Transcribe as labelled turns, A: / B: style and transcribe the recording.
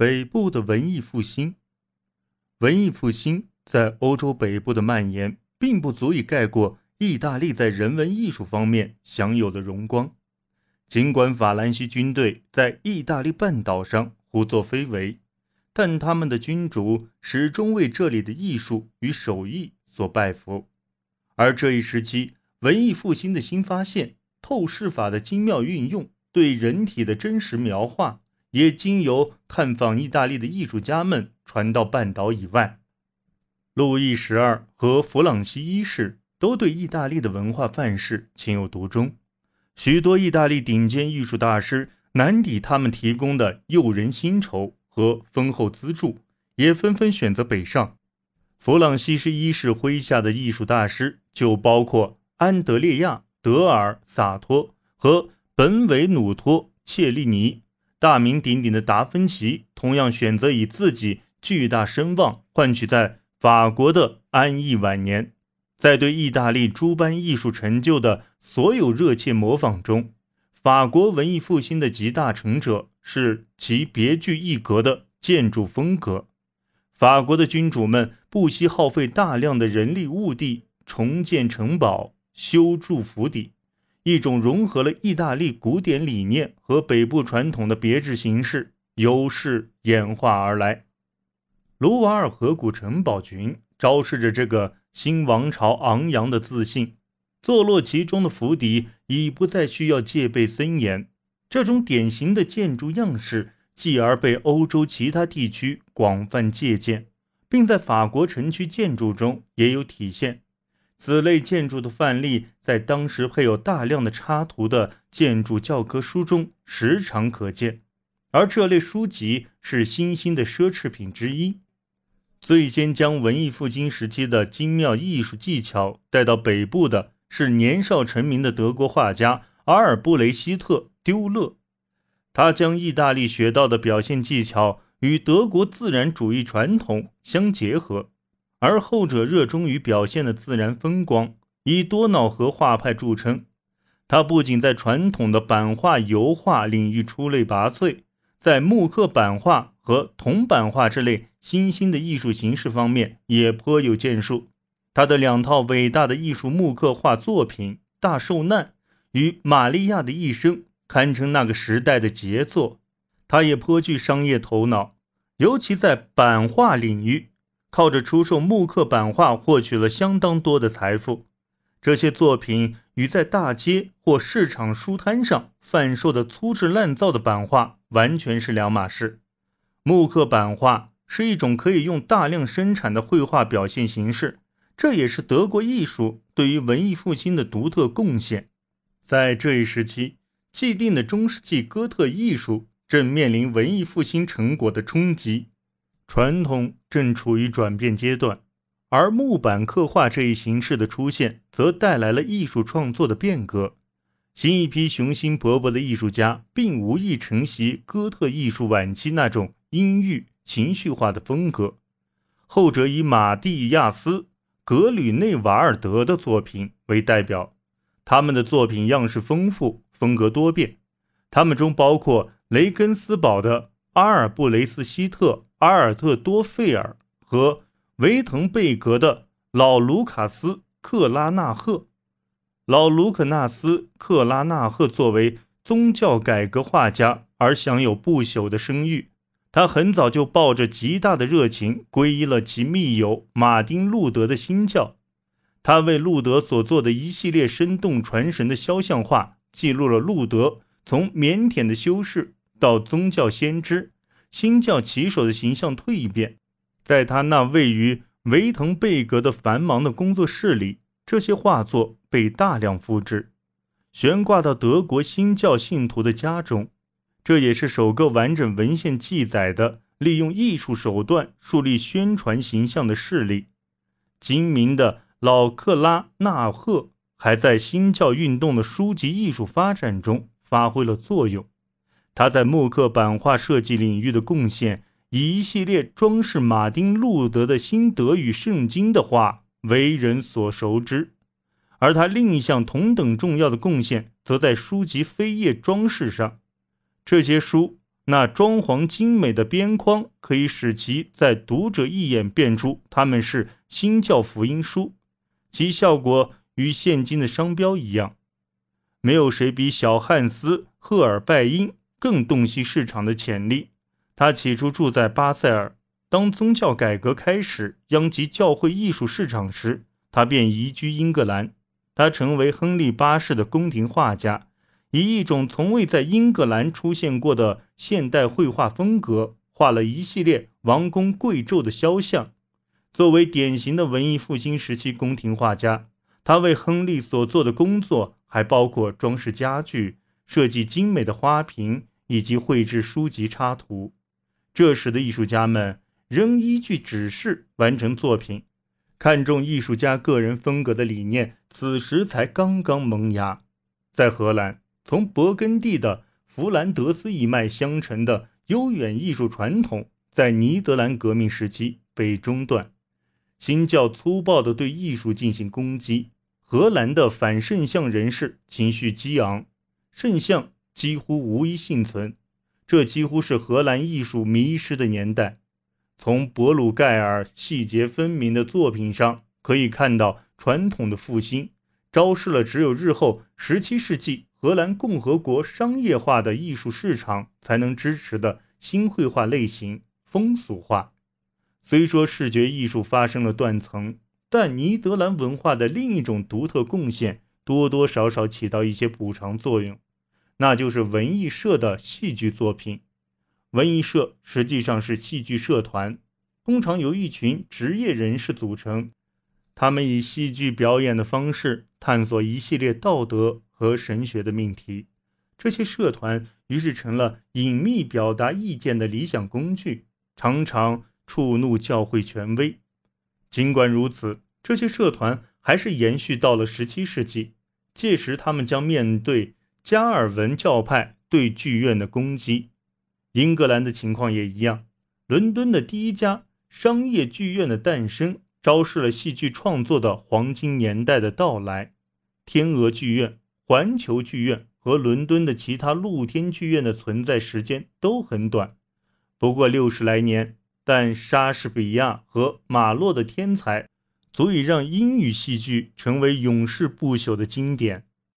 A: 北部的文艺复兴。文艺复兴在欧洲北部的蔓延，并不足以盖过意大利在人文艺术方面享有的荣光。尽管法兰西军队在意大利半岛上胡作非为，但他们的君主始终为这里的艺术与手艺所拜服。而这一时期，文艺复兴的新发现——透视法的精妙运用，对人体的真实描画，也经由探访意大利的艺术家们传到半岛以外。路易十二和弗朗西一世都对意大利的文化范式情有独钟。许多意大利顶尖艺术大师难抵他们提供的诱人薪酬和丰厚资助，也纷纷选择北上。弗朗西斯一世麾下的艺术大师就包括安德烈亚·德尔萨托和本韦努托·切利尼。大名鼎鼎的达芬奇同样选择以自己巨大声望换取在法国的安逸晚年。在对意大利诸般艺术成就的所有热切模仿中，法国文艺复兴的集大成者是其别具一格的建筑风格。法国的君主们不惜耗费大量的人力物力重建城堡、修筑府邸，一种融合了意大利古典理念和北部传统的别致形式由是演化而来。卢瓦尔河谷城堡群昭示着这个。新王朝昂扬的自信，坐落其中的府邸已不再需要戒备森严。这种典型的建筑样式，继而被欧洲其他地区广泛借鉴，并在法国城区建筑中也有体现。此类建筑的范例，在当时配有大量的插图的建筑教科书中时常可见，而这类书籍是新兴的奢侈品之一。最先将文艺复兴时期的精妙艺术技巧带到北部的是年少成名的德国画家阿尔布雷希特·丢勒。他将意大利学到的表现技巧与德国自然主义传统相结合，而后者热衷于表现的自然风光，以多瑙河画派著称。他不仅在传统的版画、油画领域出类拔萃，在木刻版画和铜版画这类。新兴的艺术形式方面也颇有建树，他的两套伟大的艺术木刻画作品《大受难》与《玛利亚的一生》堪称那个时代的杰作。他也颇具商业头脑，尤其在版画领域，靠着出售木刻版画获取了相当多的财富。这些作品与在大街或市场书摊上贩售的粗制滥造的版画完全是两码事。木刻版画。是一种可以用大量生产的绘画表现形式，这也是德国艺术对于文艺复兴的独特贡献。在这一时期，既定的中世纪哥特艺术正面临文艺复兴成果的冲击，传统正处于转变阶段，而木板刻画这一形式的出现，则带来了艺术创作的变革。新一批雄心勃勃的艺术家并无意承袭哥特艺术晚期那种阴郁。情绪化的风格，后者以马蒂亚斯·格吕内瓦尔德的作品为代表。他们的作品样式丰富，风格多变。他们中包括雷根斯堡的阿尔布雷斯希特·阿尔特多费尔和维滕贝格的老卢卡斯·克拉纳赫。老卢克纳斯·克拉纳赫作为宗教改革画家而享有不朽的声誉。他很早就抱着极大的热情皈依了其密友马丁·路德的新教。他为路德所做的一系列生动传神的肖像画，记录了路德从腼腆的修士到宗教先知、新教旗手的形象蜕变。在他那位于维滕贝格的繁忙的工作室里，这些画作被大量复制，悬挂到德国新教信徒的家中。这也是首个完整文献记载的利用艺术手段树立宣传形象的事例。精明的老克拉纳赫还在新教运动的书籍艺术发展中发挥了作用。他在木刻版画设计领域的贡献，以一系列装饰马丁·路德的新德语圣经的画为人所熟知。而他另一项同等重要的贡献，则在书籍扉页装饰上。这些书那装潢精美的边框可以使其在读者一眼辨出他们是新教福音书，其效果与现今的商标一样。没有谁比小汉斯·赫尔拜因更洞悉市场的潜力。他起初住在巴塞尔，当宗教改革开始殃及教会艺术市场时，他便移居英格兰。他成为亨利八世的宫廷画家。以一种从未在英格兰出现过的现代绘画风格，画了一系列王公贵胄的肖像。作为典型的文艺复兴时期宫廷画家，他为亨利所做的工作还包括装饰家具、设计精美的花瓶以及绘制书籍插图。这时的艺术家们仍依据指示完成作品，看重艺术家个人风格的理念，此时才刚刚萌芽。在荷兰。从勃艮第的弗兰德斯一脉相承的悠远艺术传统，在尼德兰革命时期被中断。新教粗暴地对艺术进行攻击，荷兰的反圣像人士情绪激昂，圣像几乎无一幸存。这几乎是荷兰艺术迷失的年代。从博鲁盖尔细节分明的作品上可以看到，传统的复兴昭示了只有日后十七世纪。荷兰共和国商业化的艺术市场才能支持的新绘画类型风俗化。虽说视觉艺术发生了断层，但尼德兰文化的另一种独特贡献多多少少起到一些补偿作用，那就是文艺社的戏剧作品。文艺社实际上是戏剧社团，通常由一群职业人士组成，他们以戏剧表演的方式探索一系列道德。和神学的命题，这些社团于是成了隐秘表达意见的理想工具，常常触怒教会权威。尽管如此，这些社团还是延续到了17世纪。届时，他们将面对加尔文教派对剧院的攻击。英格兰的情况也一样。伦敦的第一家商业剧院的诞生，昭示了戏剧创作的黄金年代的到来。天鹅剧院。环球剧院和伦敦的其他露天剧院的存在时间都很短，不过六十来年。但莎士比亚和马洛的天才，足以让英语戏剧成为永世不朽的经典。